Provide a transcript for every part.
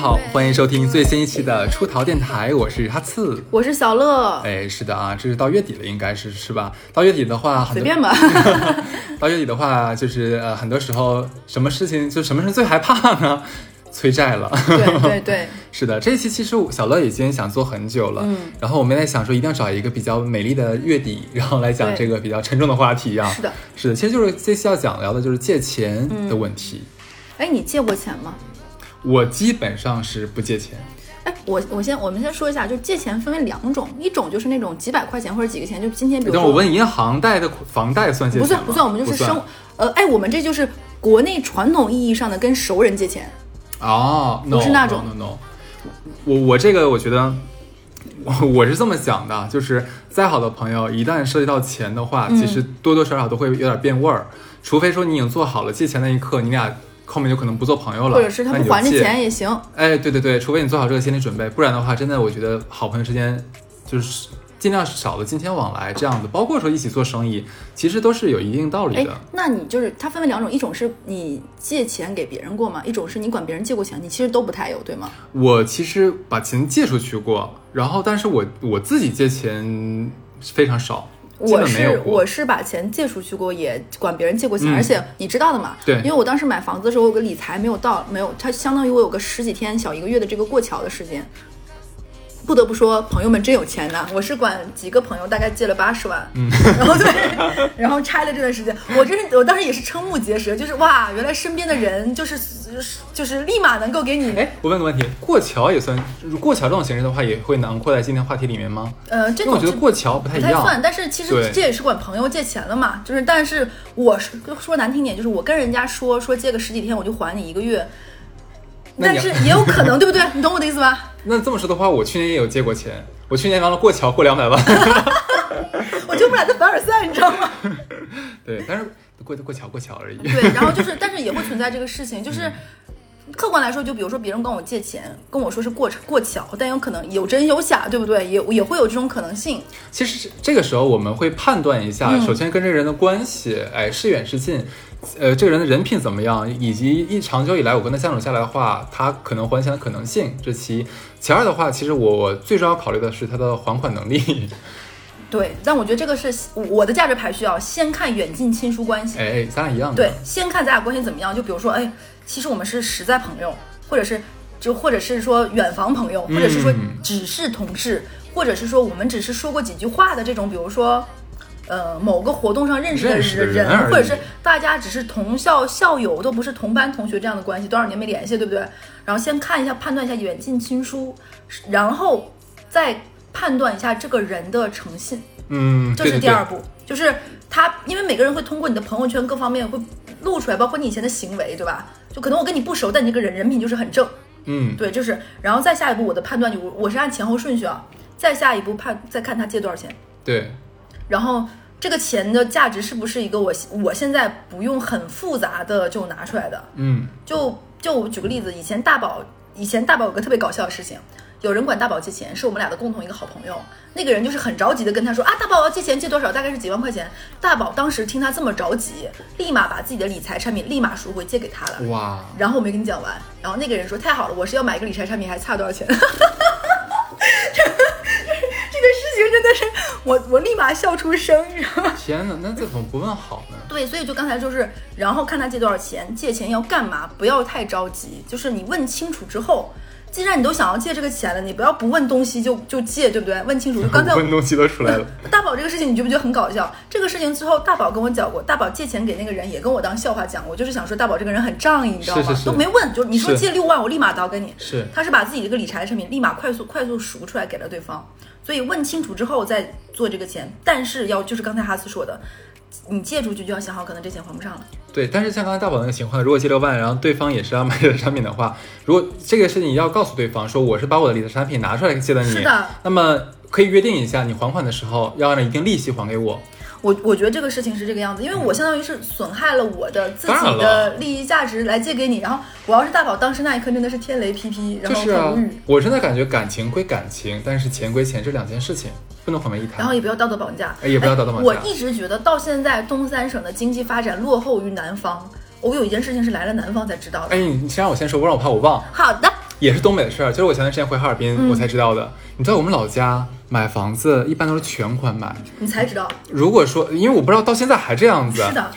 好，欢迎收听最新一期的出逃电台，我是哈次。我是小乐，哎，是的啊，这是到月底了，应该是是吧？到月底的话，随便吧。到月底的话，就是呃，很多时候什么事情就什么事最害怕呢？催债了。对对对，是的，这一期其实小乐已经想做很久了，嗯，然后我们在想说一定要找一个比较美丽的月底，然后来讲这个比较沉重的话题啊。是的，是的，其实就是这期要讲聊的就是借钱的问题。哎，你借过钱吗？我基本上是不借钱，哎，我我先我们先说一下，就借钱分为两种，一种就是那种几百块钱或者几个钱，就今天比如说等我问银行贷的房贷算借钱吗不算不算，我们就是生呃，哎，我们这就是国内传统意义上的跟熟人借钱，哦，不是那种。no, no, no, no. 我我这个我觉得，我 我是这么想的，就是再好的朋友，一旦涉及到钱的话，嗯。其实多多少少都会有点变味儿。除非说你已经做好了借钱那一刻，你俩后面就可能不做朋友了，或者是他不还这钱也行。哎，对对对，除非你做好这个心理准备，不然的话，真的我觉得好朋友之间就是尽量少的金钱往来这样子，包括说一起做生意，其实都是有一定道理哎的。，那你就是它分为两种，一种是你借钱给别人过嘛，一种是你管别人借过钱，你其实都不太有，对吗？我其实把钱借出去过，然后但是我我自己借钱非常少，基我。是我是把钱借出去过，也管别人借过钱，嗯而且你知道的嘛，对因为我当时买房子的时候，我有个理财没有到，没有，它相当于我有个十几天小一个月的这个过桥的时间。不得不说，朋友们真有钱呐！我是管几个朋友，大概借了八十万，嗯，然后对，然后拆了这段时间，我真是，我当时也是瞠目结舌，就是哇，原来身边的人就是就是立马能够给你，哎，我问个问题，过桥也算过桥这种形式的话，也会囊括在今天话题里面吗？呃，这种我觉得过桥不太一样。不太算，但是其实这也是管朋友借钱了嘛，就是但是我是说难听点，就是我跟人家说说借个十几天我就还你一个月，但是也有可能，对不对？你懂我的意思吧？那这么说的话，我去年也有借过钱，我去年完了过桥过两百万。我就不俩在凡尔赛，你知道吗？对，但是过过桥过桥而已。对，然后就是，但是也会存在这个事情，就是。客观来说，就比如说别人跟我借钱，跟我说是过过桥，但有可能有真有假，对不对？也也会有这种可能性。其实这个时候我们会判断一下，嗯首先跟这个人的关系，哎，是远是近，呃，这个人的人品怎么样，以及一长久以来我跟他相处下来的话，他可能还钱的可能性，这其一。其二的话，其实我最重要考虑的是他的还款能力。对，但我觉得这个是我的价值排序啊，先看远近亲疏关系。哎哎，咱俩一样的。对，先看咱俩关系怎么样。就比如说，哎，其实我们是实在朋友，或者是就或者是说远房朋友，或者是说嗯只是同事，或者是说我们只是说过几句话的这种，比如说。呃，某个活动上认识的人，人或者是大家只是同校校友，都不是同班同学这样的关系，多少年没联系，对不对？然后先看一下，判断一下远近亲疏，然后再判断一下这个人的诚信。嗯，这是第二步，就是他，因为每个人会通过你的朋友圈各方面会露出来，包括你以前的行为，对吧？就可能我跟你不熟，但你这个人人品就是很正，嗯，对，就是，然后再下一步，我的判断就我我是按前后顺序啊，再下一步判再看他借多少钱，对，然后这个钱的价值是不是一个我我现在不用很复杂的就拿出来的，嗯，就就我举个例子，以前大宝，以前大宝有个特别搞笑的事情，有人管大宝借钱，是我们俩的共同一个好朋友。那个人就是很着急的跟他说啊，大宝我要借钱，借多少？大概是几万块钱。大宝当时听他这么着急，立马把自己的理财产品立马赎回借给他了。哇，然后我没跟你讲完，然后那个人说太好了，我是要买一个理财产品，还差多少钱？这个这个事情真的是我我立马笑出声，你知道吗？天哪，那这怎么不问好呢？对，所以就刚才就是，然后看他借多少钱，借钱要干嘛，不要太着急，就是你问清楚之后，既然你都想要借这个钱了，你不要不问东西就就借，对不对？问清楚。就刚才 问东西都出来了。大宝这个事情，你觉不觉得很搞笑？这个事情之后，大宝跟我讲过，大宝借钱给那个人也跟我当笑话讲过，就是想说大宝这个人很仗义，你知道吗？是是是都没问，就你说借六万，我立马倒给你。是他是把自己这个理财产品立马快速快速赎出来给了对方，所以问清楚之后再做这个钱，但是要就是刚才哈斯说的，你借出去就要想好，可能这钱还不上了。对，但是像刚才大宝那个情况，如果借六万，然后对方也是要买理财产品的话，如果这个事情要告诉对方说我是把我的理财产品拿出来借的你，是的那么可以约定一下，你还款的时候要按照一定利息还给我。我我觉得这个事情是这个样子，因为我相当于是损害了我的自己的利益价值来借给你，然后我要是大宝，当时那一刻真的是天雷劈劈，然后我真的感觉感情归感情，但是钱归钱，这两件事情不能混为一谈。然后也不要道德绑架，哎也不要道德绑架我一直觉得到现在东三省的经济发展落后于南方，我有一件事情是来了南方才知道的。哎，你先让我先说，不然我怕我忘。好的，也是东北的事儿，就是我前段时间回哈尔滨，嗯。我才知道的。你知道我们老家买房子一般都是全款买，你才知道，如果说因为我不知道到现在还这样子，是的，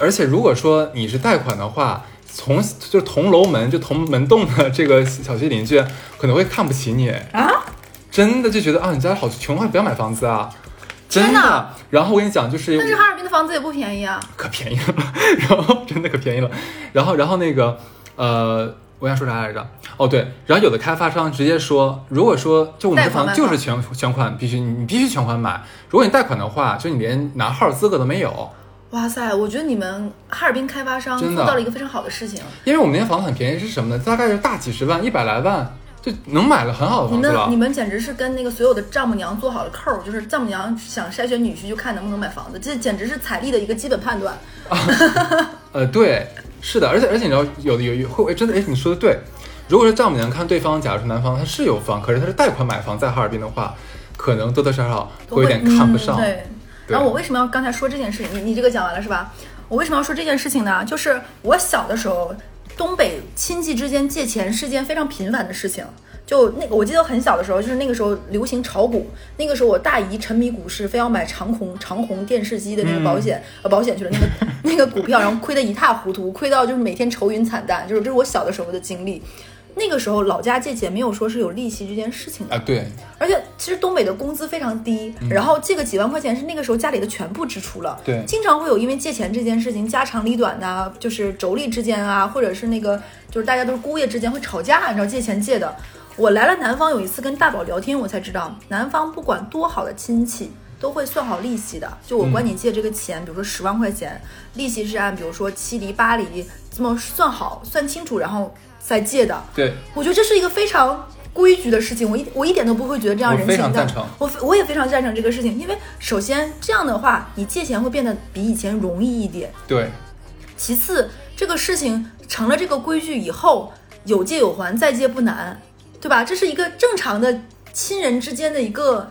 而且如果说你是贷款的话，从就是同楼门就同门栋的这个小区邻居可能会看不起你。啊，真的就觉得啊你家好穷啊，不要买房子啊，真的。然后我跟你讲，就是但是哈尔滨的房子也不便宜啊。可便宜了，然后真的可便宜了，然后然后那个呃，我想说啥来着？哦对，然后有的开发商直接说，如果说就我们这房子就是全全款，必须你必须全款买，如果你贷款的话，就你连拿号资格都没有，哇塞，我觉得你们哈尔滨开发商做到了一个非常好的事情。因为我们那间房子很便宜，是什么呢？大概是大几十万，一百来万就能买了很好的房子了你。们简直是跟那个所有的丈母娘做好了扣儿，就是丈母娘想筛选女婿就看能不能买房子，这简直是彩礼的一个基本判断。呃，对，是的，而且而且你知道，有的有有会真的，哎，你说的对。如果是丈母娘看对方，假如说男方他是有房，可是他是贷款买房，在哈尔滨的话，可能多多少少都会有点看不上。嗯。对。然后我为什么要刚才说这件事情？你你这个讲完了是吧？我为什么要说这件事情呢？就是我小的时候，东北亲戚之间借钱是件非常频繁的事情。就那个，我记得很小的时候，就是那个时候流行炒股，那个时候我大姨沉迷股市，非要买长虹长虹电视机的那个保险、呃保险去了那个那个股票，然后亏得一塌糊涂，亏到就是每天愁云惨淡，就是这是我小的时候的经历。那个时候老家借钱没有说是有利息这件事情的，啊，对，而且其实东北的工资非常低，然后借个几万块钱是那个时候家里的全部支出了。对经常会有因为借钱这件事情家长里短的，就是妯娌之间啊，或者是那个就是大家都是姑爷之间会吵架，你知道借钱借的。我来了南方有一次跟大宝聊天，我才知道南方不管多好的亲戚。都会算好利息的，就我管你借这个钱，比如说十万块钱，利息是按比如说七厘八厘这么算好、算清楚，然后再借的。对，我觉得这是一个非常规矩的事情，我一我一点都不会觉得这样人情淡常赞成。我我也非常赞成这个事情，因为首先这样的话，你借钱会变得比以前容易一点。对，其次，这个事情成了这个规矩以后，有借有还，再借不难，对吧？这是一个正常的亲人之间的一个。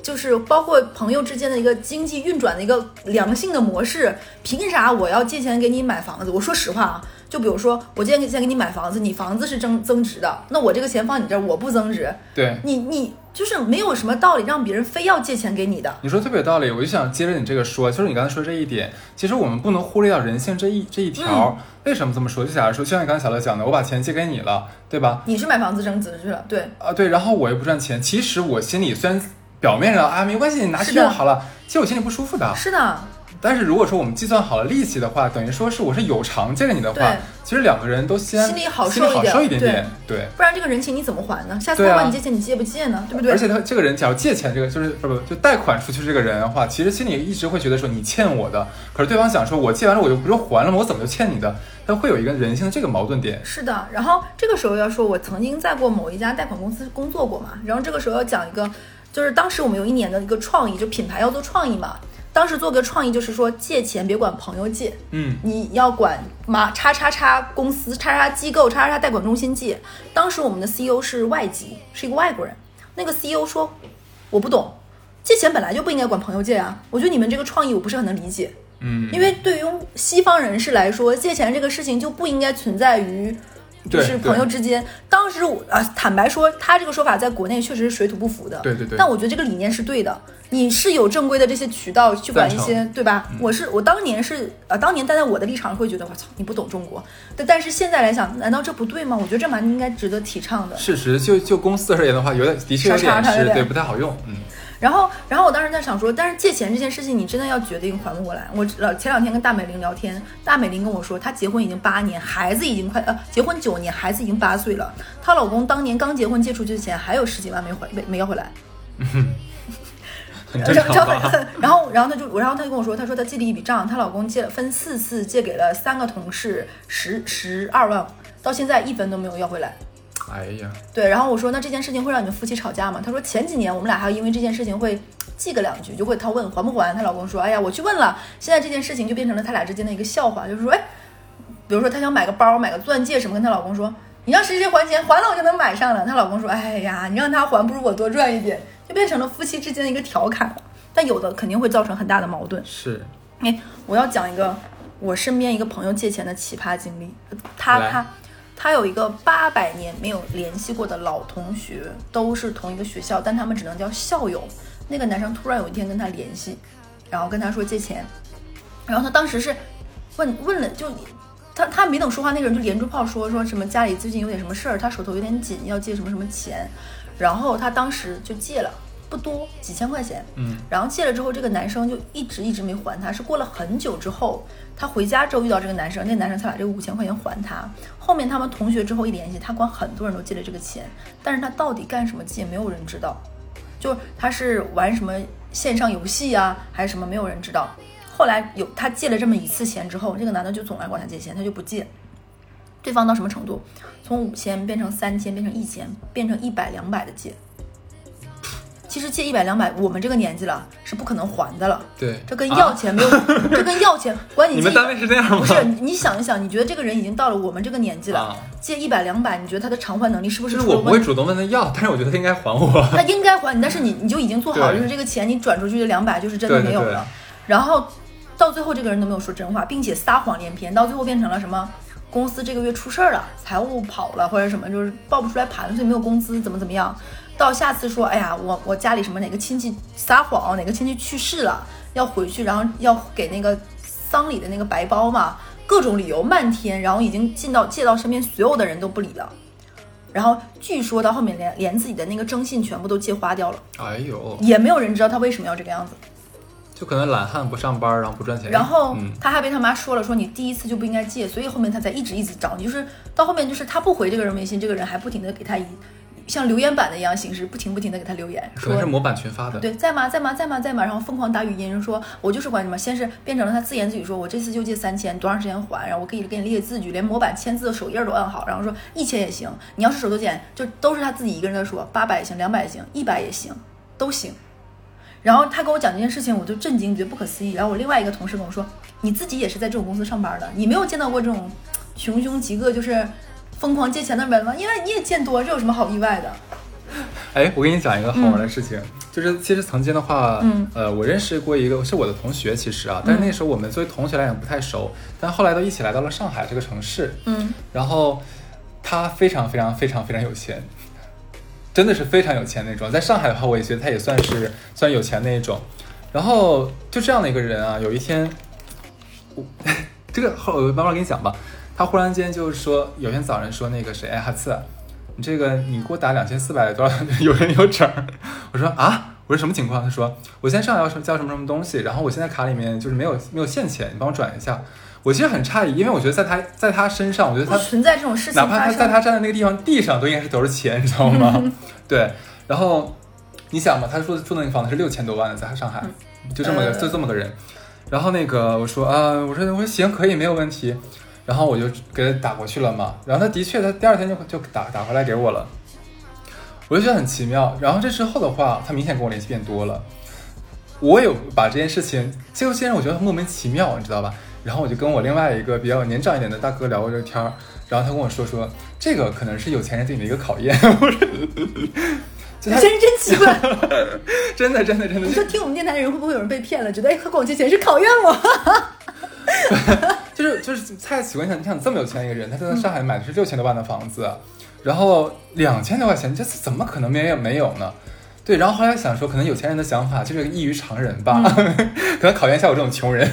就是包括朋友之间的一个经济运转的一个良性的模式，凭啥我要借钱给你买房子？我说实话啊，就比如说我借钱给你买房子，你房子是增增值的，那我这个钱放你这儿我不增值，对，你你就是没有什么道理让别人非要借钱给你的。你说特别有道理，我就想接着你这个说，就是你刚才说这一点，其实我们不能忽略掉人性这一这一条。为什么这么说？就假如说，就像你刚才小乐讲的，我把钱借给你了，对吧？你是买房子增值去了，对，啊，对，然后我又不赚钱，其实我心里虽然表面上啊没关系，你拿去用好了，其实我心里不舒服的。是的，但是如果说我们计算好了利息的话，等于说是我是有偿借给你的话，其实两个人都先心里好受一点受一点点，对。不然这个人情你怎么还呢？下次对啊他管你借钱，你借不借呢？对不对？而且他这个人，假如借钱这个就是不不就贷款出去这个人的话，其实心里一直会觉得说你欠我的，可是对方想说我借完了我就不是还了吗？我怎么就欠你的？他会有一个人性的这个矛盾点。是的，然后这个时候要说，我曾经在过某一家贷款公司工作过嘛，然后这个时候要讲一个，就是当时我们有一年的一个创意，就品牌要做创意嘛，当时做个创意就是说借钱别管朋友借，嗯，你要管马叉叉叉公司、叉叉机构、叉叉叉贷款中心借。当时我们的 CEO 是外籍，是一个外国人。那个 CEO 说：“我不懂，借钱本来就不应该管朋友借啊。我觉得你们这个创意我不是很能理解。嗯，因为对于西方人士来说，借钱这个事情就不应该存在于。”就是朋友之间，当时我啊，坦白说，他这个说法在国内确实是水土不服的。对对对但我觉得这个理念是对的。你是有正规的这些渠道去管一些，对吧？我是我当年是呃，当年站在我的立场会觉得我操，你不懂中国。但但是现在来想，难道这不对吗？我觉得这蛮应该值得提倡的。事实就就公司而言的话，有点的确有点是对不太好用，嗯，然后，然后我当时在想说，但是借钱这件事情，你真的要决定还不过来。我呃前两天跟大美玲聊天，大美玲跟我说，她结婚已经八年，孩子已经快呃结婚九年，孩子已经八岁了。她老公当年刚结婚借出去的钱还有十几万没还没没要回来。然后？然后，然后他就，然后他就跟我说，他说他记了一笔账，她老公借了分四次借给了三个同事十十二万，到现在一分都没有要回来。哎呀，对，然后我说那这件事情会让你们夫妻吵架吗？他说前几年我们俩还因为这件事情会记个两句，就会他问还不还，她老公说哎呀我去问了，现在这件事情就变成了他俩之间的一个笑话，就是说哎，比如说她想买个包买个钻戒什么，跟她老公说你让谁谁还钱，还了我就能买上了。她老公说哎呀你让他还不如我多赚一点，就变成了夫妻之间的一个调侃了。但有的肯定会造成很大的矛盾。是哎，我要讲一个我身边一个朋友借钱的奇葩经历。他他他有一个八百年没有联系过的老同学，都是同一个学校，但他们只能叫校友。那个男生突然有一天跟他联系，然后跟他说借钱，然后他当时是问问了，就他他没等说话，那个人就连珠炮说说什么家里最近有点什么事儿，他手头有点紧，要借什么什么钱，然后他当时就借了。不多，几千块钱。嗯，然后借了之后，这个男生就一直一直没还他，是过了很久之后，他回家之后遇到这个男生，那男生才把这个五千块钱还他。后面他们同学之后一联系，他管很多人都借了这个钱，但是他到底干什么借，没有人知道。就是他是玩什么线上游戏啊，还是什么，没有人知道。后来有他借了这么一次钱之后，这个男的就总来管他借钱，他就不借。对方到什么程度？从五千变成三千，变成一千，变成一百两百的借。其实借一百两百，我们这个年纪了是不可能还的了。对，这跟要钱没有，这跟要钱管你。你们单位是这样吗？不是，你想一想，你觉得这个人已经到了我们这个年纪了，啊借一百两百，你觉得他的偿还能力是不是就是我不会主动问他要，但是我觉得他应该还我。他应该还你，但是你你就已经做好就是这个钱你转出去的两百就是真的对对对没有了。然后到最后这个人都没有说真话，并且撒谎连篇，到最后变成了什么？公司这个月出事儿了，财务跑了或者什么，就是报不出来盘，所以没有工资，怎么怎么样。到下次说，哎呀，我我家里什么哪个亲戚撒谎，哪个亲戚去世了，要回去，然后要给那个丧礼的那个白包嘛，各种理由漫天，然后已经进到借到身边所有的人都不理了。然后据说到后面连连自己的那个征信全部都借花掉了，哎呦，也没有人知道他为什么要这个样子。就可能懒汉不上班，然后不赚钱。然后嗯，他还被他妈说了，说你第一次就不应该借，所以后面他才一直一直找你，就是到后面就是他不回这个人微信，这个人还不停的给他以像留言板的一样形式，不停不停的给他留言，说可能是模板群发的。对，在吗？在吗？在吗？在吗？然后疯狂打语音，说我就是管什么，先是变成了他自言自语说，我这次就借三千，多长时间还？然后我可以给你列字据，连模板签字的手印儿都按好，然后说一千也行，你要是手头紧，就都是他自己一个人在说，八百也行，两百也行，一百也行，都行。然后他跟我讲这件事情，我就震惊，觉得不可思议。然后我另外一个同事跟我说，你自己也是在这种公司上班的，你没有见到过这种 穷凶极恶，就是疯狂借钱的人吗？因为你也见多，这有什么好意外的？哎，我给你讲一个好玩的事情，就是其实曾经的话，嗯呃，我认识过一个是我的同学，其实啊，但是那时候我们作为同学来讲不太熟，但后来都一起来到了上海这个城市，嗯然后他非常非常非常非常有钱，真的是非常有钱那种。在上海的话，我也觉得他也算是算有钱那一种。然后就这样的一个人啊，有一天，我 这个后我慢慢跟你讲吧。他忽然间就是说，有天早晨说那个谁，哎，哈次，你这个你给我打两千四百多少，有人有整儿。我说啊，我说什么情况？他说我现在上海要什么交什么什么东西，然后我现在卡里面就是没有没有现钱，你帮我转一下。我其实很诧异，因为我觉得在他在他身上，我觉得他存在这种事情哪怕。他在他站的那个地方，地上都应该是都是钱，你知道吗？对，然后你想嘛，他说住那个房子是六千多万的，在上海，就这么就这么个人。然后那个我说啊，我说我说行，可以，没有问题。然后我就给他打过去了嘛，然后他的确，他第二天就就打打回来给我了，我就觉得很奇妙。然后这之后的话，他明显跟我联系变多了，我有把这件事情，结果现在我觉得莫名其妙，你知道吧？然后我就跟我另外一个比较年长一点的大哥聊过这个天儿，然后他跟我说说，这个可能是有钱人对你的一个考验。我说，就他真是真奇怪。真的真的真的，你说听我们电台的人会不会有人被骗了？觉得哎，他管我借钱是考验我。就是就是蔡奇怪，你想你想这么有钱一个人，他在上海买的是六千多万的房子，然后两千多块钱，这怎么可能没有没有呢？对，然后后来想说，可能有钱人的想法就是异于常人吧，可能考验一下我这种穷人。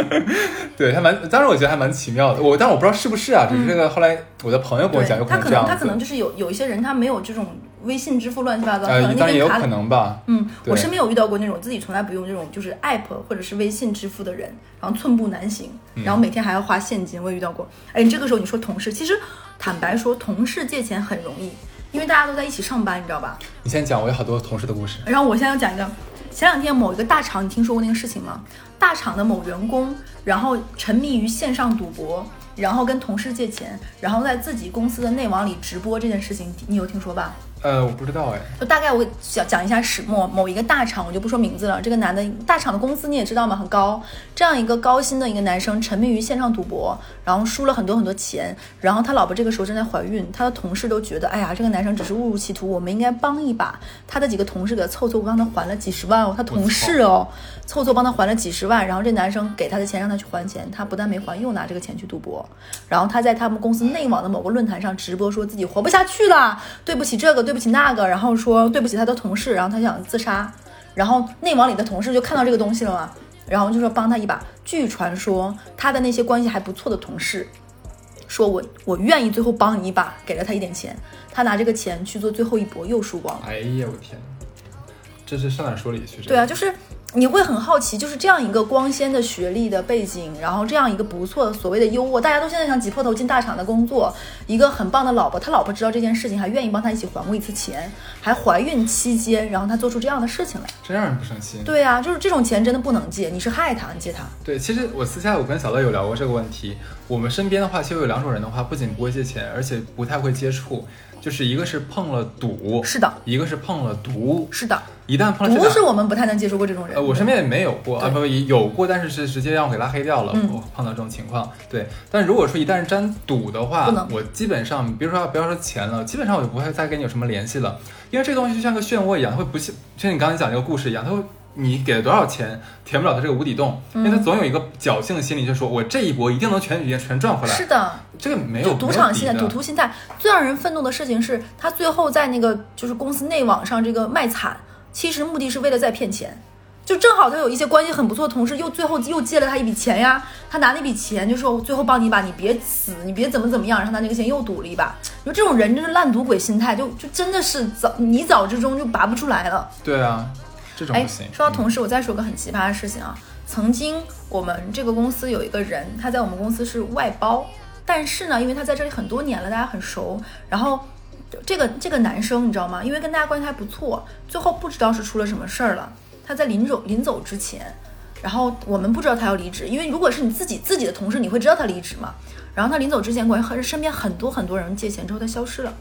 对他蛮，当然我觉得还蛮奇妙的。我，但我不知道是不是啊，只是这个后来我的朋友跟我讲，他可能这样子。能他可能就是有有一些人他没有这种微信支付乱七八糟，可呃，能当然也有可那边卡里。能吧。嗯，我身边有遇到过那种自己从来不用这种就是 app 或者是微信支付的人，然后寸步难行，嗯然后每天还要花现金，我也遇到过。哎，你这个时候你说同事，其实坦白说，同事借钱很容易，因为大家都在一起上班，你知道吧？你先讲，我有好多同事的故事。然后我现在要讲一个，前两天某一个大厂，你听说过那个事情吗？大厂的某员工，然后沉迷于线上赌博，然后跟同事借钱，然后在自己公司的内网里直播这件事情，你有听说吧？呃，我不知道哎。就大概我讲讲一下始末，某一个大厂，我就不说名字了。这个男的，大厂的工资你也知道嘛，很高。这样一个高薪的一个男生，沉迷于线上赌博，然后输了很多很多钱。然后他老婆这个时候正在怀孕，他的同事都觉得，哎呀，这个男生只是误入歧途，我们应该帮一把。他的几个同事给他凑凑，帮他还了几十万哦。他同事哦，凑凑帮他还了几十万。然后这男生给他的钱让他去还钱，他不但没还，又拿这个钱去赌博。然后他在他们公司内网的某个论坛上直播，说自己活不下去了，对不起这个，对不起那个，然后。说对不起他的同事，然后他想自杀，然后内网里的同事就看到这个东西了嘛，然后就说帮他一把。据传说他的那些关系还不错的同事，说我我愿意最后帮你一把，给了他一点钱，他拿这个钱去做最后一搏，又输光了。哎呀，我天，这是上哪说理去？对啊，就是。你会很好奇，就是这样一个光鲜的学历的背景，然后这样一个不错的所谓的优渥，大家都现在想挤破头进大厂的工作，一个很棒的老婆，他老婆知道这件事情，还愿意帮他一起还过一次钱，还怀孕期间，然后他做出这样的事情来，真让人不省心。对呀，就是这种钱真的不能借，你是害他，你借他。对，其实我私下我跟小乐有聊过这个问题，我们身边的话，其实有两种人的话，不仅不会借钱，而且不太会接触。就是一个是碰了赌，是的；一个是碰了毒，是的。一旦碰了毒，是我们不太能接触过这种人。呃，我身边也没有过啊，不不，有过，但是是直接让我给拉黑掉了。我碰到这种情况，对。但如果说一旦是沾赌的话，我基本上，比如说不要说钱了，基本上我就不会再跟你有什么联系了，因为这个东西就像个漩涡一样，会不像像你刚才讲这个故事一样，它会。你给了多少钱，填不了他这个无底洞，因为他总有一个侥幸的心理，就说我这一波一定能全全全赚回来。是的，这个没有赌场心态、赌徒心态。最让人愤怒的事情是他最后在那个就是公司内网上这个卖惨，其实目的是为了再骗钱。就正好他有一些关系很不错的同事，又最后又借了他一笔钱呀，他拿那笔钱就说最后帮你一把，你别死，你别怎么怎么样，然后他那个钱又赌了一把。你说这种人真是烂赌鬼心态，就就真的是早泥沼之中就拔不出来了。对啊。哎，说到同事，我再说个很奇葩的事情啊。曾经我们这个公司有一个人，他在我们公司是外包，但是呢，因为他在这里很多年了，大家很熟。然后这个这个男生你知道吗？因为跟大家关系还不错，最后不知道是出了什么事儿了。他在临走临走之前，然后我们不知道他要离职，因为如果是你自己自己的同事，你会知道他离职嘛？然后他临走之前，管和身边很多很多人借钱之后，他消失了。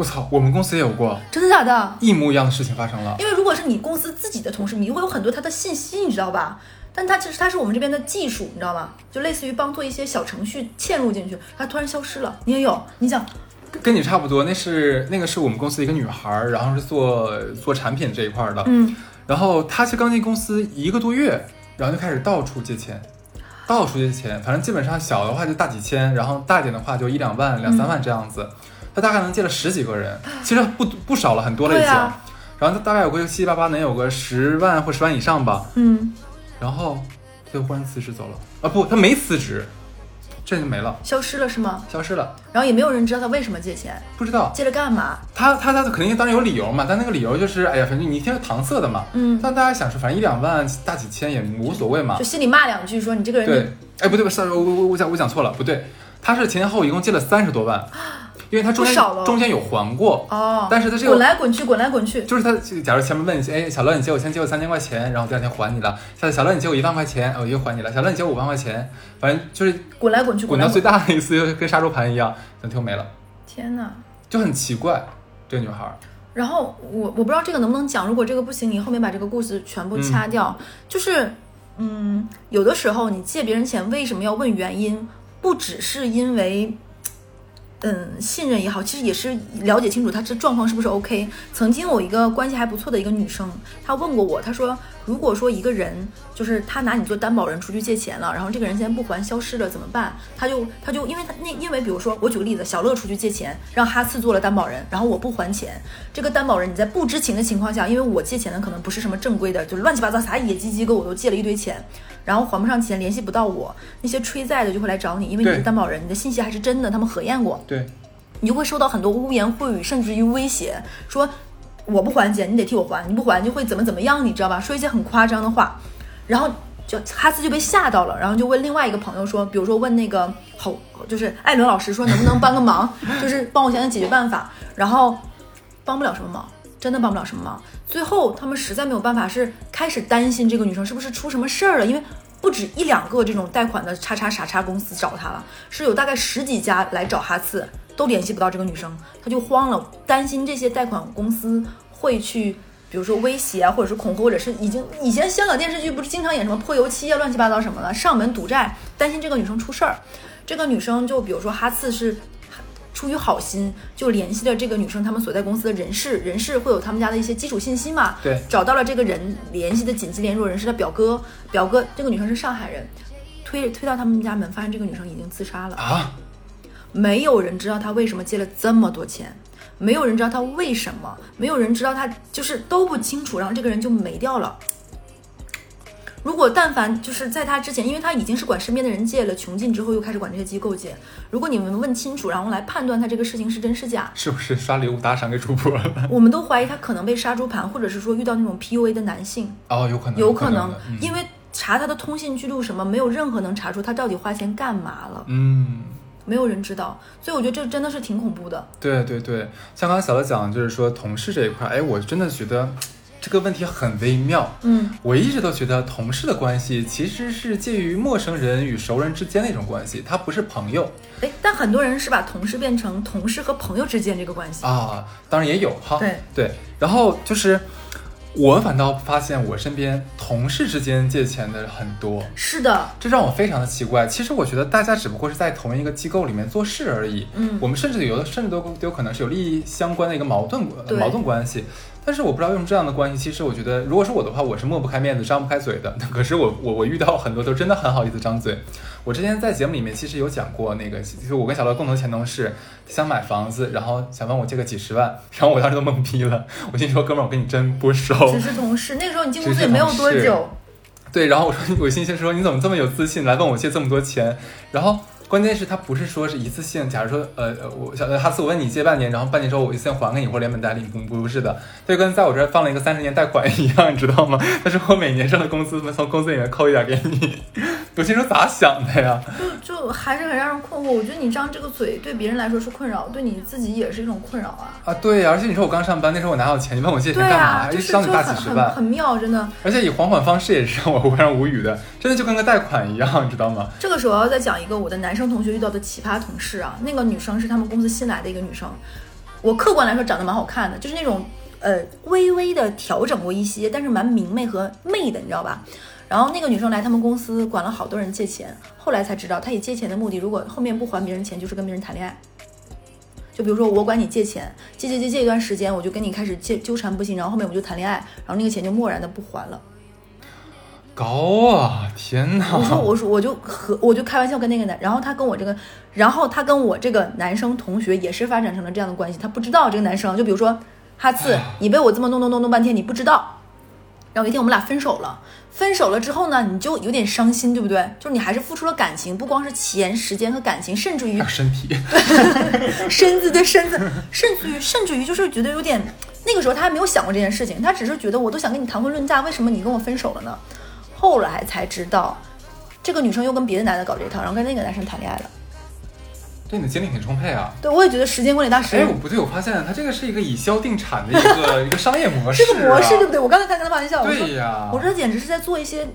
我操，我们公司也有过，真的假的？一模一样的事情发生了。因为如果是你公司自己的同事，你会有很多他的信息，你知道吧？但他其实他是我们这边的技术，你知道吗？就类似于帮做一些小程序嵌入进去，他突然消失了。你也有？你想，跟你差不多。那是那个是我们公司一个女孩，然后是做做产品这一块的。嗯。然后她其实刚进公司一个多月，然后就开始到处借钱，到处借钱。反正基本上小的话就大几千，然后大一点的话就一两万、两三万这样子。他大概能借了十几个人，其实不不少了，很多了已经。然后他大概有个七七八八，能有个十万或十万以上吧。嗯。然后他就忽然辞职走了。啊不，他没辞职，这就没了，消失了是吗？消失了。然后也没有人知道他为什么借钱，不知道借着干嘛。他他他肯定当然有理由嘛，但那个理由就是，哎呀，反正你一听是搪塞的嘛。嗯。但大家想说，反正一两万、大几千也无所谓嘛。就心里骂两句，说你这个人。对。哎，不对，不是，我我我讲我讲错了，不对，他是前前后一共借了三十多万。因为他中间中间有还过哦，但是他这个滚来滚去，滚来滚去，就是他假如前面问你，哎，小乐，你借我先借我三千块钱，然后第二天还你了。小小乐，你借我一万块钱，我又还你了。小乐，你借我五万块钱，反正就是滚来滚去，滚到最大的一次，就跟杀猪盘一样，等就没了。天哪，就很奇怪这个女孩。然后我我不知道这个能不能讲，如果这个不行，你后面把这个故事全部掐掉。就是嗯，有的时候你借别人钱，为什么要问原因？不只是因为。嗯，信任也好，其实也是了解清楚他这状况是不是 OK。曾经有一个关系还不错的一个女生，她问过我，她说，如果说一个人就是他拿你做担保人出去借钱了，然后这个人现在不还消失了怎么办？他就他就因为他那因为比如说我举个例子，小乐出去借钱，让哈次做了担保人，然后我不还钱，这个担保人你在不知情的情况下，因为我借钱的可能不是什么正规的，就是乱七八糟啥野鸡机构我都借了一堆钱。然后还不上钱，联系不到我，那些催债的就会来找你，因为你是担保人，你的信息还是真的，他们核验过。对，你就会收到很多污言秽语，甚至于威胁，说我不还钱，你得替我还，你不还就会怎么怎么样，你知道吧？说一些很夸张的话，然后就哈斯就被吓到了，然后就问另外一个朋友说，比如说问那个好，就是艾伦老师说能不能帮个忙，就是帮我想想解决办法，然后帮不了什么忙。真的帮不了什么忙，最后他们实在没有办法，是开始担心这个女生是不是出什么事儿了，因为不止一两个这种贷款的叉叉傻叉公司找他了，是有大概十几家来找哈次，都联系不到这个女生，他就慌了，担心这些贷款公司会去，比如说威胁啊，或者是恐吓，或者是已经以前香港电视剧不是经常演什么泼油漆啊、乱七八糟什么的，上门赌债，担心这个女生出事儿。这个女生就比如说哈次是出于好心，就联系了这个女生他们所在公司的人事，人事会有他们家的一些基础信息嘛，对，找到了这个人联系的紧急联络人是他表哥，表哥这个女生是上海人，推推到他们家门，发现这个女生已经自杀了。啊，没有人知道他为什么借了这么多钱，没有人知道他为什么，没有人知道他就是都不清楚，然后这个人就没掉了。如果但凡就是在他之前，因为他已经是管身边的人借了，穷尽之后又开始管这些机构借。如果你们问清楚，然后来判断他这个事情是真是假，是不是刷礼物打赏给主播了？我们都怀疑他可能被杀猪盘，或者是说遇到那种 PUA 的男性，哦，有可能，有可能因为查他的通信记录什么，没有任何能查出他到底花钱干嘛了，嗯。没有人知道。所以我觉得这真的是挺恐怖的。对对对，像刚才小乐讲，就是说同事这一块，哎，我真的觉得这个问题很微妙。嗯，我一直都觉得同事的关系其实是介于陌生人与熟人之间的一种关系，它不是朋友哎，但很多人是把同事变成同事和朋友之间这个关系。啊。当然也有哈，对对。然后就是我反倒发现我身边同事之间借钱的很多，是的，这让我非常的奇怪。其实我觉得大家只不过是在同一个机构里面做事而已。嗯我们甚至有的甚至都都有可能是有利益相关的一个矛盾矛盾关系。但是我不知道用这样的关系，其实我觉得，如果是我的话，我是抹不开面子、张不开嘴的。可是我我我遇到很多都真的很好意思张嘴。我之前在节目里面其实有讲过，那个就是我跟小乐共同前同事想买房子，然后想问我借个几十万，然后我当时都懵逼了。我心说，哥们儿，我跟你真不熟。只是同事。那个时候你进公司也没有多久，对，然后我说，我心先说你怎么这么有自信来问我借这么多钱？然后关键是他不是说是一次性，假如说呃呃我小哈斯我问你借半年，然后半年之后我一次性还给你或者连本带利，不不是的，这就跟在我这儿放了一个三十年贷款一样，你知道吗？但是我每年上的工资从工资里面扣一点给你，我心说咋想的呀？就就还是很让人困惑。我觉得你张这个嘴对别人来说是困扰，对你自己也是一种困扰啊。啊，对呀，而且你说我刚上班那时候我哪有钱，你问我借钱干嘛？对啊，一就是张你大就很很几十万，很妙，真的。而且以还款方式也是让我非常无语的，真的就跟个贷款一样，你知道吗？这个时候要再讲一个我的男生生同学遇到的奇葩同事啊，那个女生是他们公司新来的一个女生，我客观来说长得蛮好看的，就是那种呃微微的调整过一些，但是蛮明媚和媚的，你知道吧？然后那个女生来他们公司管了好多人借钱，后来才知道她以借钱的目的，如果后面不还别人钱，就是跟别人谈恋爱。就比如说我管你借钱，借借借借一段时间，我就跟你开始借纠缠不清，然后后面我就谈恋爱，然后那个钱就默然的不还了。高啊！天哪！我说我说我就和我就开玩笑跟那个男，然后他跟我这个，然后他跟我这个男生同学也是发展成了这样的关系，他不知道这个男生，就比如说哈次，你被我这么弄弄弄弄半天，你不知道，然后有一天我们俩分手了，分手了之后呢，你就有点伤心，对不对？就是你还是付出了感情，不光是钱、时间和感情，甚至于身体，身子对身子，甚至于甚至于就是觉得有点，那个时候他还没有想过这件事情，他只是觉得我都想跟你谈婚论嫁，为什么你跟我分手了呢？后来才知道，这个女生又跟别的男的搞这一套，然后跟那个男生谈恋爱了。对你的精力挺充沛啊。对，我也觉得时间管理大师哎，我不对，我发现他这个是一个以销定产的一个 一个商业模式、这啊，个模式对不对？我刚才才跟他开玩笑，我说对呀我说他简直是在做一些，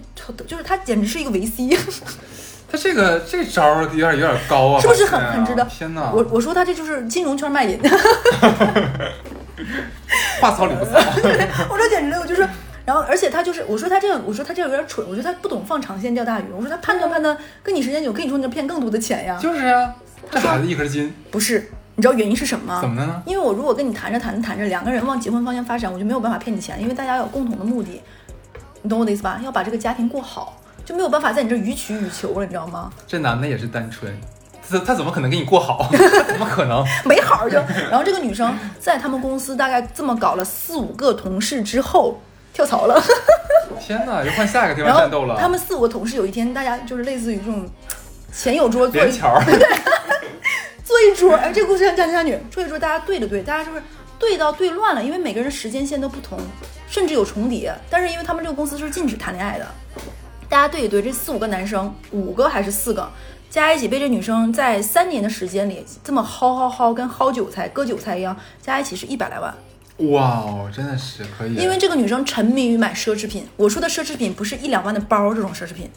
就是他简直是一个维 C。他这个这招儿有点有点高啊，是不是很很值得？天哪！我我说他这就是金融圈卖淫，话糙理不糙，我说简直我就是，然后而且他就是，我说他这个，我说他这个有点蠢，我觉得他不懂放长线钓大鱼，我说他判断判断跟你时间久，跟你说你就骗更多的钱呀，就是啊，这孩子一根筋，不是，你知道原因是什么吗？怎么的呢？因为我如果跟你谈着谈着谈着，两个人往结婚方向发展，我就没有办法骗你钱，因为大家有共同的目的，你懂我的意思吧？要把这个家庭过好，就没有办法在你这儿予取予求了，你知道吗？这男的也是单纯，他他怎么可能给你过好？怎么可能？没好儿就。然后这个女生在他们公司大概这么搞了四五个同事之后跳槽了，天哪，又换下一个地然方战斗了。他们四五个同事有一天大家就是类似于这种前有桌坐一连桥 对，坐一桌，哎，这个故事像家家女，坐一桌大家对着对，大家就是对到对乱了，因为每个人时间线都不同，甚至有重叠。但是因为他们这个公司是禁止谈恋爱的，大家对一对，这四五个男生，五个还是四个，加一起被这女生在三年的时间里这么薅薅薅，跟薅韭菜割韭菜一样，加一起是一百来万。哇哦，真的是可以。因为这个女生沉迷于买奢侈品，我说的奢侈品不是一两万的包这种奢侈品，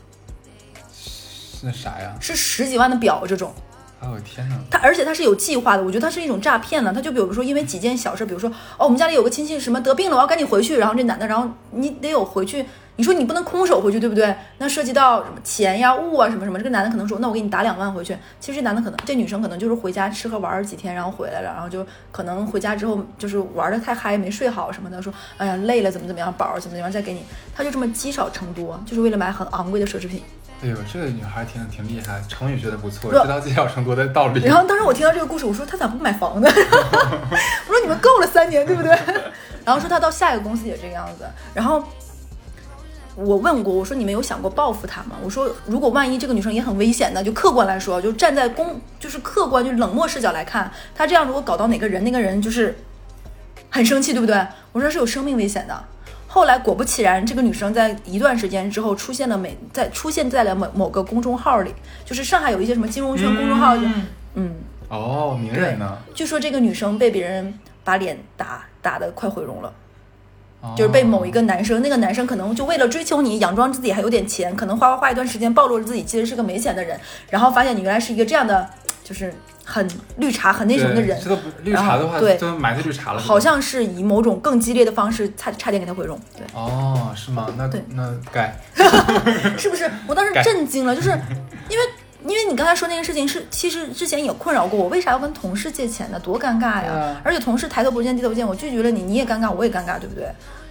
那啥呀？是十几万的表这种。哦天哪！他而且他是有计划的，我觉得他是一种诈骗呢。他就比如说因为几件小事，比如说哦，我们家里有个亲戚什么得病了，我要赶紧回去。然后这男的，然后你得有回去，你说你不能空手回去，对不对？那涉及到什么钱呀、物啊什么什么，这个男的可能说，那我给你打两万回去。其实这男的可能，这女生可能就是回家吃喝玩儿几天，然后回来了，然后就可能回家之后就是玩的太嗨，没睡好什么的，说哎呀累了怎么怎么样，宝儿怎么怎么样，再给你，他就这么积少成多，就是为了买很昂贵的奢侈品。哎呦，这个女孩挺挺厉害，成语学的不错，知道积少成多的道理。然后当时我听到这个故事，我说她咋不买房呢？我说你们够了三年，对不对？然后说她到下一个公司也这个样子。然后我问过，我说你们有想过报复他吗？我说如果万一这个女生也很危险呢？就客观来说，就站在公就是客观就冷漠视角来看，她这样如果搞到哪个人，那个人就是很生气，对不对？我说是有生命危险的。后来果不其然，这个女生在一段时间之后出现了每，在出现在了某某个公众号里，就是上海有一些什么金融圈公众号，就嗯，哦，名人呢？据说这个女生被别人把脸打打的快毁容了，哦就是被某一个男生，那个男生可能就为了追求你，佯装自己还有点钱，可能花花花一段时间暴露了自己其实是个没钱的人，然后发现你原来是一个这样的，就是很绿茶、很那什么的人对，这个不绿茶的话，对就埋在绿茶了。好像是以某种更激烈的方式差差点给他毁容，对。哦，是吗？那对那该 是不是？我当时震惊了，就是因为因为你刚才说那个事情是，其实之前也困扰过我，为啥要跟同事借钱呢？多尴尬呀！而且同事抬头不见低头见，我拒绝了你，你也尴尬，我也尴尬，对不对？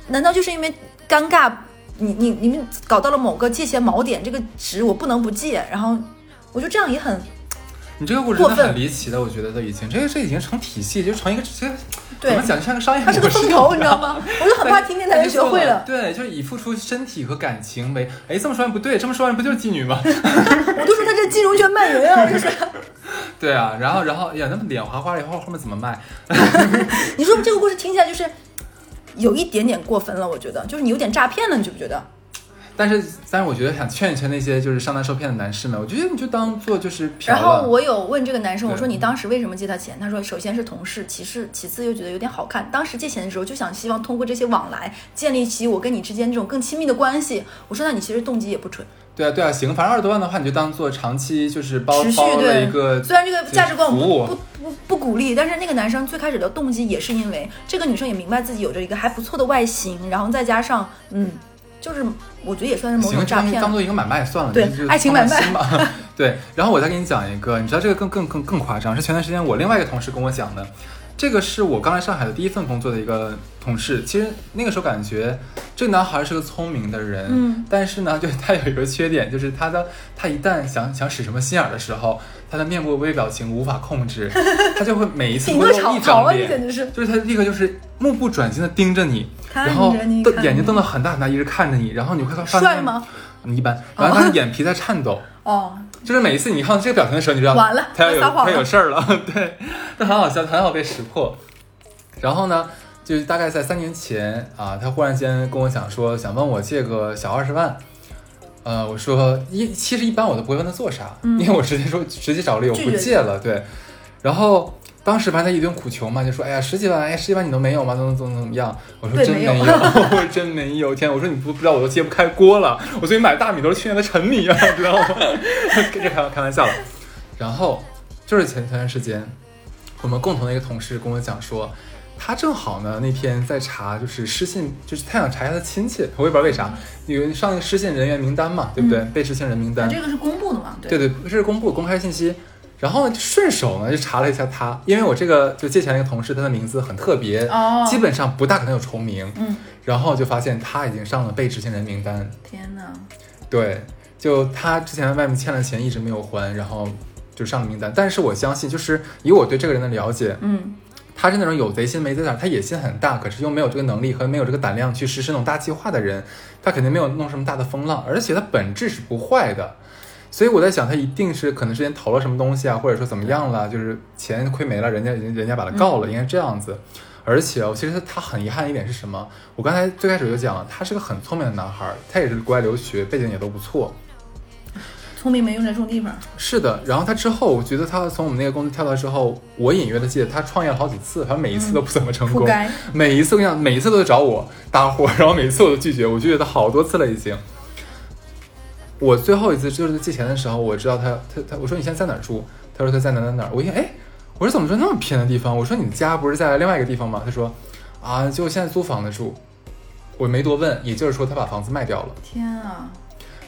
难道就是因为尴尬，你你你们搞到了某个借钱锚点，这个值我不能不借，然后我就这样也很你这个故事真的很离奇的，我觉得都已经这个这已经成体系，就成一个这个对怎么讲，就像个商业模式。它是个风投，你知道吗？我就很怕听见他就学会了，对，就是以付出身体和感情为，哎，这么说完不对，这么说完不就是妓女吗？我就说他这金融圈卖淫啊，就是 对啊，然后然后哎呀，那么脸花花了以后后面怎么卖？你说这个故事听起来就是有一点点过分了，我觉得就是你有点诈骗了，你觉不觉得？但是但是我觉得想劝一劝那些就是上当受骗的男士们，我觉得你就当做就是嫖然。后我有问这个男生，我说你当时为什么借他钱？他说首先是同事，其次其次又觉得有点好看。当时借钱的时候就想希望通过这些往来建立起我跟你之间这种更亲密的关系。我说那你其实动机也不纯，对啊对啊，行，反正二十多万的话，你就当做长期就是包持续包了对一个虽然这个价值观我不不不不鼓励，但是那个男生最开始的动机也是因为这个女生也明白自己有着一个还不错的外形，然后再加上嗯，就是我觉得也算是某行，种诈骗了。当当做一个买卖算了，对爱情买卖放宽心吧。对，然后我再给你讲一个，你知道这个更更更更夸张，是前段时间我另外一个同事跟我讲的。这个是我刚来上海的第一份工作的一个同事。其实那个时候感觉这个男孩是个聪明的人，嗯，但是呢，就他有一个缺点，就是他的他一旦想想使什么心眼儿的时候，他的面部微表情无法控制，他就会每一次会露一张脸，你简直是就是他立刻就是目不转睛的盯着你，看然后瞪眼睛瞪得很大很大，一直看着你，然后你会发现帅吗？嗯一般，然后他的眼皮在颤抖，哦，就是每一次你看到这个表情的时候，你知道完了他要有他有事儿了，对，但很好笑，很好被识破。然后呢，就是大概在三年前啊，他忽然间跟我讲说，想问我借个小二十万。呃，我说一其实一般我都不会问他做啥，嗯因为我直接说直接找理由不借了，对。然后当时反正他一顿苦求嘛，就说哎呀十几万，哎十几万你都没有吗？怎么怎么怎么样？我说对没有真没有，我真没有。天，我说你不不知道我都揭不开锅了，我最近买的大米都是去年的陈米啊，知道吗？跟这开开玩笑了。然后就是前前段时间，我们共同的一个同事跟我讲说，他正好呢那天在查，就是失信，就是他想查一下他亲戚，我也不知道为啥，因为上那个失信人员名单嘛，对不对？被失信人名单，这个是公布的嘛？对对，这是公布公开信息。然后呢，就顺手呢就查了一下他，因为我这个就借钱那个同事，他的名字很特别，哦基本上不大可能有重名。嗯，然后就发现他已经上了被执行人名单。天哪，对，就他之前外面欠了钱一直没有还，然后就上了名单。但是我相信，就是以我对这个人的了解，嗯，他是那种有贼心没贼胆，他野心很大，可是又没有这个能力和没有这个胆量去实施那种大计划的人，他肯定没有弄什么大的风浪，而且他本质是不坏的。所以我在想，他一定是可能之前投了什么东西啊，或者说怎么样了，就是钱亏没了，人家人人家把他告了，应该这样子。而且哦，其实他他很遗憾的一点是什么？我刚才最开始就讲了，他是个很聪明的男孩，他也是国外留学，背景也都不错。聪明没用在种地方。是的，然后他之后，我觉得他从我们那个公司跳到之后，我隐约的记得他创业了好几次，反正每一次都不怎么成功。每一次我想，每一次都找我搭伙，然后每一次我都拒绝，我拒绝他好多次了已经。我最后一次就是借钱的时候，我知道他他他，我说你现在在哪儿住？他说他在哪哪哪儿。我一看，哎，我说怎么住那么偏的地方？我说你家不是在另外一个地方吗？他说啊，就现在租房子住。我没多问，也就是说他把房子卖掉了。天啊！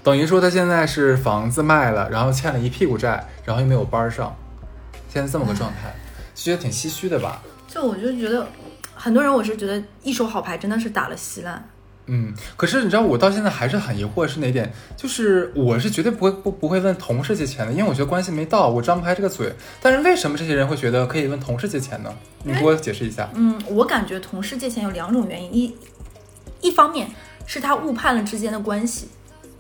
等于说他现在是房子卖了，然后欠了一屁股债，然后又没有班上，现在这么个状态，觉得挺唏嘘的吧？就我就觉得，很多人我是觉得一手好牌真的是打了稀烂。嗯，可是你知道我到现在还是很疑惑是哪点？就是我是绝对不会不不会问同事借钱的，因为我觉得关系没到，我张不开这个嘴。但是为什么这些人会觉得可以问同事借钱呢？你给我解释一下。嗯，我感觉同事借钱有两种原因，一一方面是他误判了之间的关系，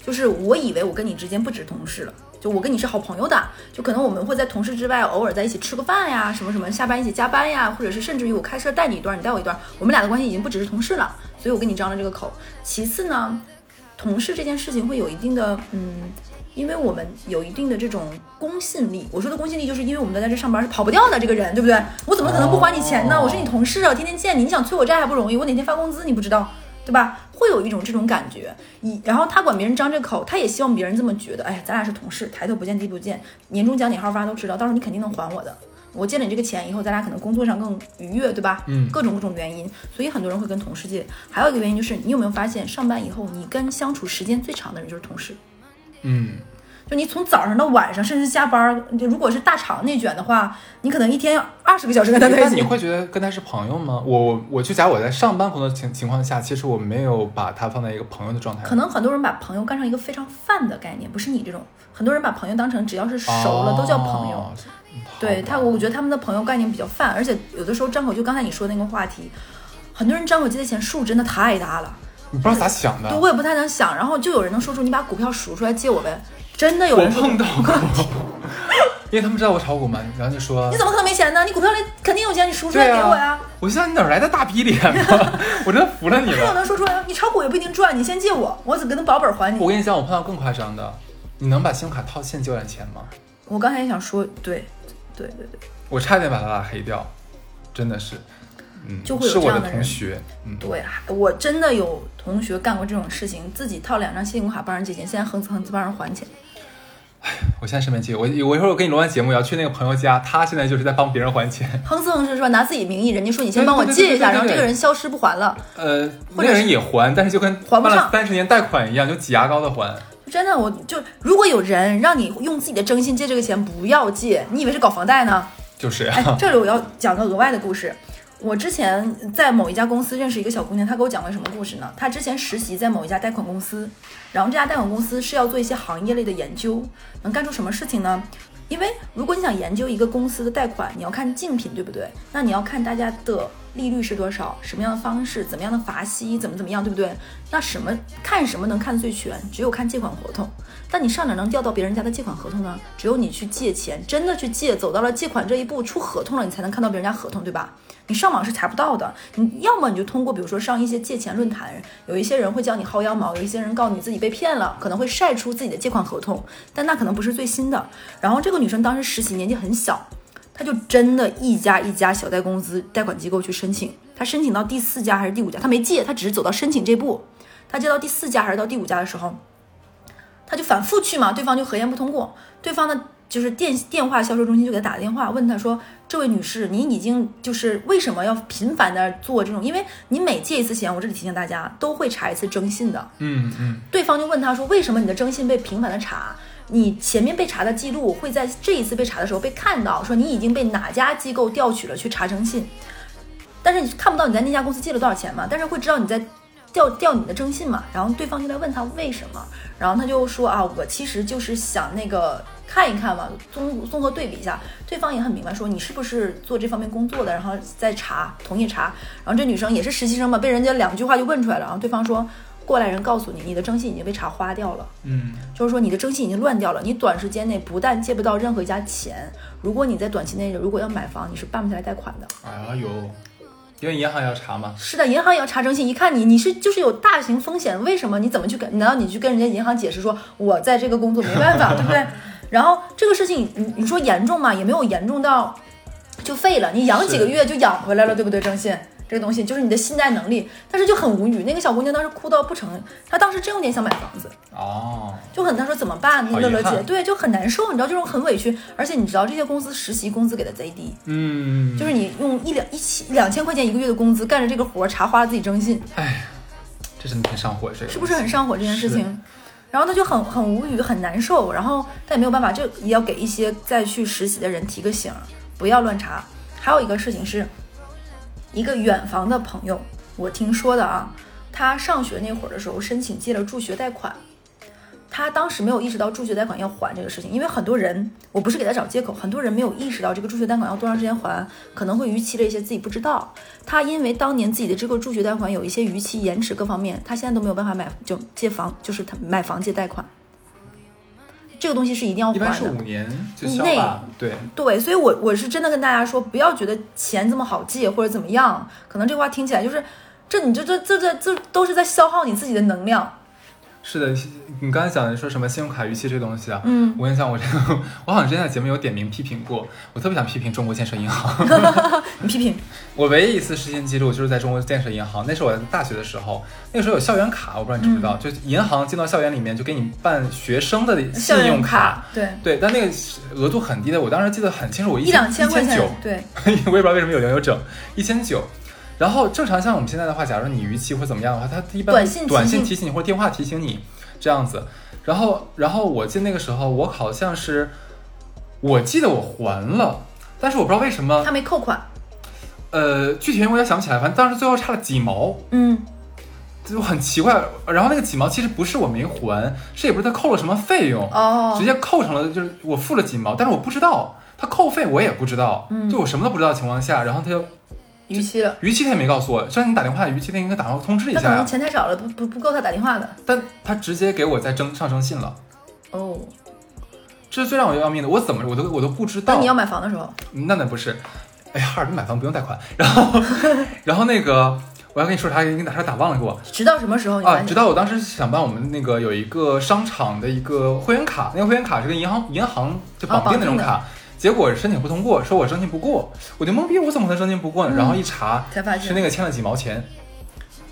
就是我以为我跟你之间不止同事了。就我跟你是好朋友的，就可能我们会在同事之外偶尔在一起吃个饭呀，什么什么，下班一起加班呀，或者是甚至于我开车带你一段，你带我一段，我们俩的关系已经不只是同事了，所以我跟你张了这个口。其次呢，同事这件事情会有一定的，嗯，因为我们有一定的这种公信力。我说的公信力，就是因为我们都在这上班，是跑不掉的这个人，对不对？我怎么可能不还你钱呢？我是你同事啊，天天见你，你想催我债还不容易，我哪天发工资你不知道？对吧？会有一种这种感觉，一然后他管别人张这口，他也希望别人这么觉得。哎呀，咱俩是同事，抬头不见低头见，年终奖金号发都知道，到时候你肯定能还我的。我借了你这个钱以后，咱俩可能工作上更愉悦，对吧？嗯，各种各种原因，所以很多人会跟同事借。还有一个原因就是，你有没有发现，上班以后你跟相处时间最长的人就是同事？嗯。就你从早上到晚上，甚至加班，就如果是大厂内卷的话，你可能一天要二十个小时跟他在一起。你会觉得跟他是朋友吗？我我就假如我在上班工作情情况下，其实我没有把他放在一个朋友的状态。可能很多人把朋友干成一个非常泛的概念，不是你这种。很多人把朋友当成只要是熟了都叫朋友。对他，我觉得他们的朋友概念比较泛，而且有的时候张口就刚才你说那个话题，很多人张口借的钱数真的太大了，你不知道咋想的。对，我也不太能想。然后就有人能说出你把股票数出来借我呗。真的有人碰到过，因为他们知道我炒股嘛，然后就说你怎么可能没钱呢？你股票里肯定有钱，你数出来给我呀！我想你哪来的大逼脸呢？我真服了你了。还有能说出来，你炒股也不一定赚，你先借我，我只跟他保本还你。我跟你讲，我碰到更夸张的，你能把信用卡套现借点钱吗？我刚才也想说，对，对对对，我差点把他拉黑掉，真的是。嗯就会有这样的同学，嗯，对，我真的有同学干过这种事情，自己套两张信用卡帮人借钱，现在哼哧哼哧帮人还钱。哎，我现在是没借，我我一会儿我跟你录完节目要去那个朋友家，他现在就是在帮别人还钱。哼哧哼哧是吧？拿自己名义，人家说你先帮我借一下，然后这个人消失不还了。呃，那个人也还，但是就跟还不上三十年贷款一样，就挤牙膏的还。真的，我就如果有人让你用自己的征信借这个钱，不要借，你以为是搞房贷呢？就是呀。哎，这里我要讲个额外的故事。我之前在某一家公司认识一个小姑娘，她给我讲了什么故事呢？她之前实习在某一家贷款公司，然后这家贷款公司是要做一些行业类的研究，能干出什么事情呢？因为如果你想研究一个公司的贷款，你要看竞品，对不对？那你要看大家的利率是多少，什么样的方式，怎么样的罚息，怎么怎么样，对不对？那什么看什么能看最全？只有看借款合同。但你上哪能调到别人家的借款合同呢？只有你去借钱，真的去借，走到了借款这一步，出合同了，你才能看到别人家合同，对吧？你上网是查不到的，你要么你就通过，比如说上一些借钱论坛，有一些人会教你薅羊毛，有一些人告你自己被骗了，可能会晒出自己的借款合同，但那可能不是最新的。然后这个女生当时实习年纪很小，她就真的一家一家小贷公司、贷款机构去申请，他申请到第四家还是第五家，他没借，他只是走到申请这步，他借到第四家还是到第五家的时候，他就反复去嘛，对方就核验不通过，对方的。就是电电话销售中心就给他打个电话，问他说：“这位女士，您已经就是为什么要频繁的做这种？因为你每借一次钱，我这里提醒大家都会查一次征信的。”嗯嗯。对方就问他说：“为什么你的征信被频繁的查？你前面被查的记录会在这一次被查的时候被看到，说你已经被哪家机构调取了去查征信，但是你看不到你在那家公司借了多少钱嘛？但是会知道你在。”调调你的征信嘛，然后对方就来问他为什么，然后他就说啊，我其实就是想那个看一看嘛，综综合对比一下。对方也很明白，说你是不是做这方面工作的，然后再查，同意查。然后这女生也是实习生嘛，被人家两句话就问出来了。然后对方说，过来人告诉你，你的征信已经被查花掉了，嗯，就是说你的征信已经乱掉了，你短时间内不但借不到任何一家钱，如果你在短期内如果要买房，你是办不下来贷款的。哎呦。因为银行要查嘛？是的，银行也要查征信。一看你，你是就是有大型风险，为什么？你怎么去跟？难道你去跟人家银行解释说，我在这个工作没办法，对不对？然后这个事情，你你说严重吗？也没有严重到就废了，你养几个月就养回来了，对不对？征信，这个东西就是你的信贷能力，但是就很无语。那个小姑娘当时哭到不成，她当时真有点想买房子，哦，就很她说怎么办？乐乐姐对就很难受，你知道这种很委屈，而且你知道这些公司实习工资给的贼低，嗯，就是你用一两一千两千块钱一个月的工资干着这个活儿，茶花自己征信，哎，这真的挺上火，这个是不是很上火这件事情？然后他就很很无语，很难受，然后但也没有办法，就也要给一些再去实习的人提个醒儿，不要乱查。还有一个事情是，一个远房的朋友，我听说的啊，他上学那会儿的时候申请借了助学贷款，他当时没有意识到助学贷款要还这个事情，因为很多人，我不是给他找借口，很多人没有意识到这个助学贷款要多长时间还，可能会逾期了一些自己不知道。他因为当年自己的这个助学贷款有一些逾期延迟各方面，他现在都没有办法买就借房，就是他买房借贷款，这个东西是一定要一般还的。是五年就消内，对，对，所以我我是真的跟大家说，不要觉得钱这么好借或者怎么样，可能这话听起来就是，这你这这这这这都是在消耗你自己的能量。是的，你刚才讲的说什么信用卡逾期这东西啊，嗯，我跟你讲，我这个我好像之前在节目有点名批评过，我特别想批评中国建设银行。你批评，我唯一一次失信记录就是在中国建设银行，那是我在大学的时候，那个时候有校园卡，我不知道你知不知道，就银行进到校园里面就给你办学生的信用园卡，对，对，但那个额度很低的，我当时记得很清楚，我一两千块钱一千九，，对，我也不知道为什么有零有整，一千九。然后正常像我们现在的话，假如你逾期或怎么样的话，它一般短信提醒短信提醒你或者电话提醒你这样子。然后，然后我记得那个时候我好像是，我记得我还了，但是我不知道为什么他，没扣款，呃，具体原因我也想不起来，反正当时最后差了几毛，嗯，就很奇怪。然后那个几毛其实不是我没还，是也不是他扣了什么费用，哦。直，接扣成了就是我付了几毛，但是我不知道。他扣费，我也不知道，嗯。就我什么都不知道的情况下，然后他就逾期了。逾期他也没告诉我，虽然你打电话逾期他应该打电话通知一他可能钱太少了，不不不够他打电话的。但他直接给我在征上征信了，哦，这是最让我要命的，我怎么我都我都不知道。那你，要买房的时候，那那不是，哎呀，哈尔滨买房不用贷款，然后 然后那个我要跟你说啥，给你打他打忘了给我。直到什么时候你啊，直到我当时想办我们那个有一个商场的一个会员卡，那个会员卡是跟银行银行就绑定那种卡。结果申请不通过，说我申请不过，我就懵逼，我怎么可能申请不过呢？嗯然后一查，才发现是那个欠了几毛钱，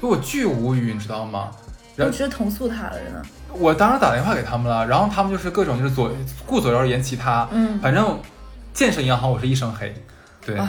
就我巨无语，你知道吗？然后直接投诉他了，真的。我当时打电话给他们了，然后他们就是各种就是左顾左右而言其他，嗯反正建设银行我是一身黑，对，唉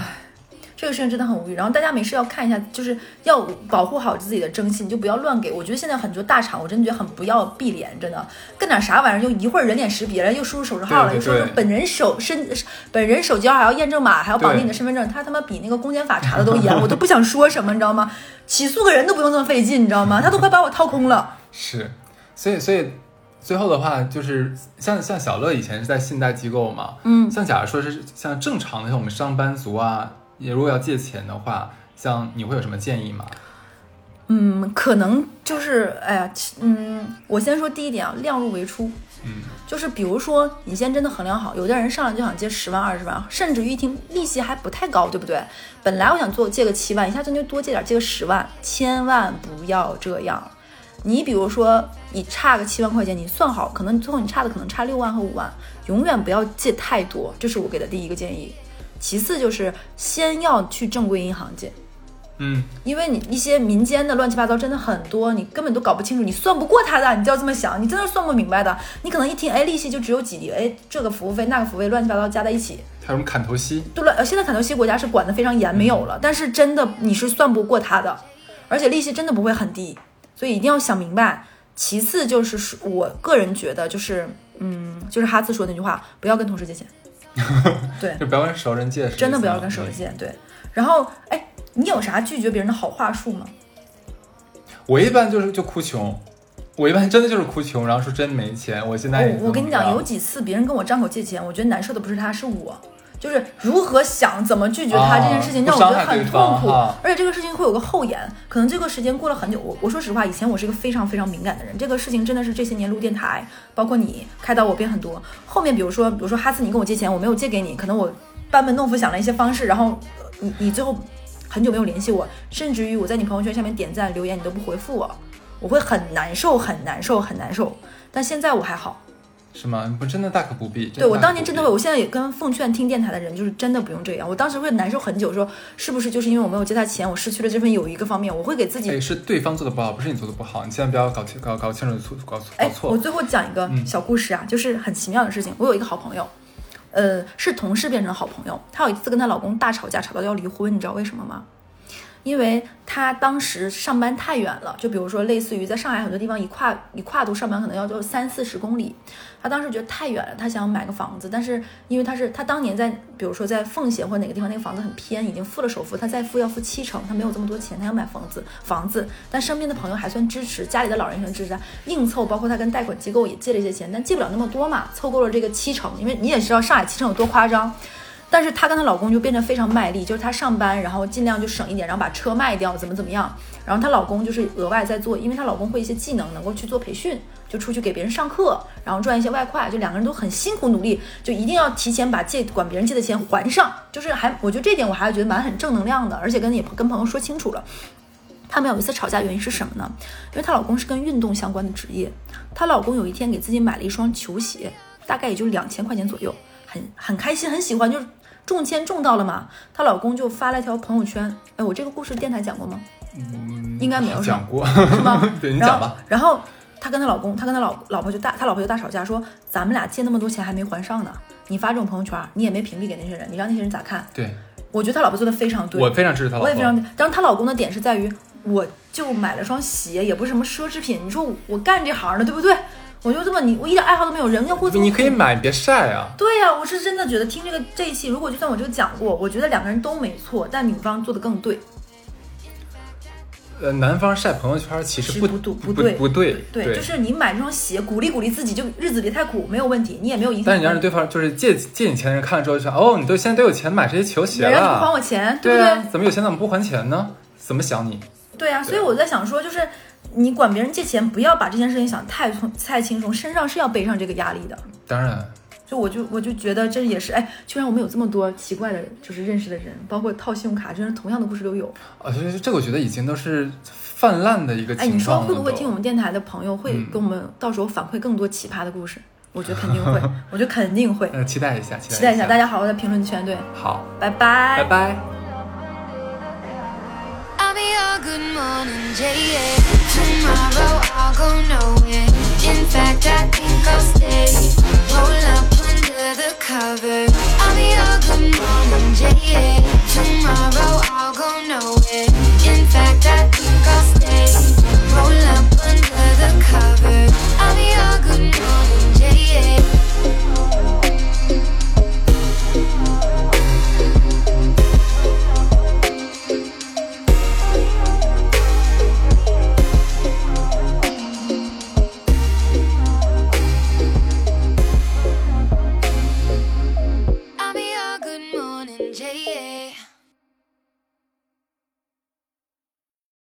这个事情真的很无语。然后大家没事要看一下，就是要保护好自己的征信，你就不要乱给。我觉得现在很多大厂，我真的觉得很不要碧脸，真的干点啥玩意儿，就一会儿人脸识别了，又输入手机号了，又说对本人手身本人手机号还要验证码，还要绑定你的身份证，他他妈比那个公检法查的都严，我都不想说什么，你知道吗？起诉个人都不用这么费劲，你知道吗？他都快把我掏空了。是，所以所以最后的话就是像像小乐以前是在信贷机构嘛，嗯像假如说是像正常的像我们上班族啊，也如果要借钱的话，像你会有什么建议吗？嗯，可能就是，哎呀，嗯，我先说第一点啊，量入为出。嗯，就是比如说，你先真的衡量好，有的人上来就想借十万、二十万，甚至于一听利息还不太高，对不对？本来我想做借个七万，一下子就多借点，借个十万，千万不要这样。你比如说，你差个七万块钱，你算好，可能最后你差的可能差六万和五万，永远不要借太多，这是我给的第一个建议。其次就是先要去正规银行借，嗯，因为你一些民间的乱七八糟真的很多，你根本都搞不清楚，你算不过他的，你就要这么想，你真的算不明白的。你可能一听，哎，利息就只有几厘，哎，这个服务费那个服务费乱七八糟加在一起，还有什么砍头息？都乱。呃，现在砍头息国家是管得非常严，没有了，但是真的你是算不过他的，而且利息真的不会很低，所以一定要想明白。其次就是说我个人觉得就是，嗯，就是哈次说那句话，不要跟同事借钱。对，就不要跟熟人借，真的不要跟熟人借。对，然后哎，你有啥拒绝别人的好话术吗？我一般就是就哭穷，我一般真的就是哭穷，然后说真没钱，我现在也我我跟你讲，有几次别人跟我张口借钱，我觉得难受的不是他，是我。就是如何想怎么拒绝他啊这件事情，让我觉得很痛苦，而且这个事情会有个后延，可能这个时间过了很久。我我说实话，以前我是一个非常非常敏感的人，这个事情真的是这些年录电台，包括你开导我变很多。后面比如说，比如说哈斯，你跟我借钱，我没有借给你，可能我班门弄斧想了一些方式，然后呃你你最后很久没有联系我，甚至于我在你朋友圈下面点赞留言，你都不回复我，我会很难受，很难受，很难受。但现在我还好，是吗？不，真的大可不必。对我当年真的会，我现在也跟奉劝听电台的人，就是真的不用这样。我当时会难受很久，说是不是就是因为我没有借他钱，我失去了这份友谊各方面，我会给自己哎，是对方做的不好，不是你做的不好，你千万不要搞清搞搞清楚错搞错搞哎，我最后讲一个嗯小故事啊，就是很奇妙的事情。我有一个好朋友，呃，是同事变成好朋友。她有一次跟她老公大吵架，吵到要离婚，你知道为什么吗？因为他当时上班太远了，就比如说类似于在上海很多地方一跨一跨度上班可能要就三四十公里，他当时觉得太远了，他想买个房子，但是因为他是他当年在比如说在奉贤或哪个地方那个房子很偏，已经付了首付，他再付要付七成，他没有这么多钱，他要买房子。房子，但身边的朋友还算支持，家里的老人也算支持她，硬凑，包括他跟贷款机构也借了一些钱，但借不了那么多嘛，凑够了这个七成，因为你也知道上海七成有多夸张。但是她跟她老公就变得非常卖力，就是她上班，然后尽量就省一点，然后把车卖掉，怎么怎么样。然后她老公就是额外在做，因为她老公会一些技能，能够去做培训，就出去给别人上课，然后赚一些外快，就两个人都很辛苦努力，就一定要提前把借管别人借的钱还上。就是还，我觉得这点我还觉得蛮很正能量的，而且跟也跟朋友说清楚了。他们有一次吵架，原因是什么呢？因为她老公是跟运动相关的职业，她老公有一天给自己买了一双球鞋，大概也就两千块钱左右，很很开心，很喜欢，就是中签中到了嘛。她老公就发了一条朋友圈，哎，我这个故事电台讲过吗？嗯应该没有讲过，是吗？对你然后讲吧。然后她跟她老公，她跟她老老婆就大，她老婆就大吵架，说咱们俩借那么多钱还没还上呢，你发这种朋友圈，你也没屏蔽给那些人，你让那些人咋看？对，我觉得她老婆做的非常对，我非常支持她老婆。我也非常，但是她老公的点是在于，我就买了双鞋，也不是什么奢侈品。你说我我干这行的，对不对？我就这么你，我一点爱好都没有，人要过这么你可以买，别晒啊。对呀、我是真的觉得听这个这一期，如果就算我这个讲过，我觉得两个人都没错，但女方做的更对。呃，男方晒朋友圈其实是不不对不不对不对，对，就是你买这双鞋，鼓励鼓励自己，就日子别太苦，没有问题，你也没有影响。但是你让对方就是借借你钱的人看了之后就说，哦，你都现在都有钱买这些球鞋人家不还了，我钱，对不对？怎么有钱怎么不还钱呢？怎么想你？对啊，所以我在想说，就是你管别人借钱，不要把这件事情想太重太轻松，身上是要背上这个压力的。当然，就我就我就觉得这也是，哎，居然我们有这么多奇怪的，就是认识的人，包括套信用卡，真是同样的故事都有。啊，所以这个我觉得已经都是泛滥的一个哎，你情况你。说会不会听我们电台的朋友会嗯给我们到时候反馈更多奇葩的故事？我觉得肯定会，我觉得肯定会。呃，期待一下，期期待一下，大家家好好在评论区，对，好，拜拜，拜拜。tomorrow I'll go nowhere. In fact, I think I'll stay. Roll up under the. I'll be good morning. Tomorrow I'll go nowhere. In fact, I think I'll stay. Roll up under the. I'll be good morning, yeah.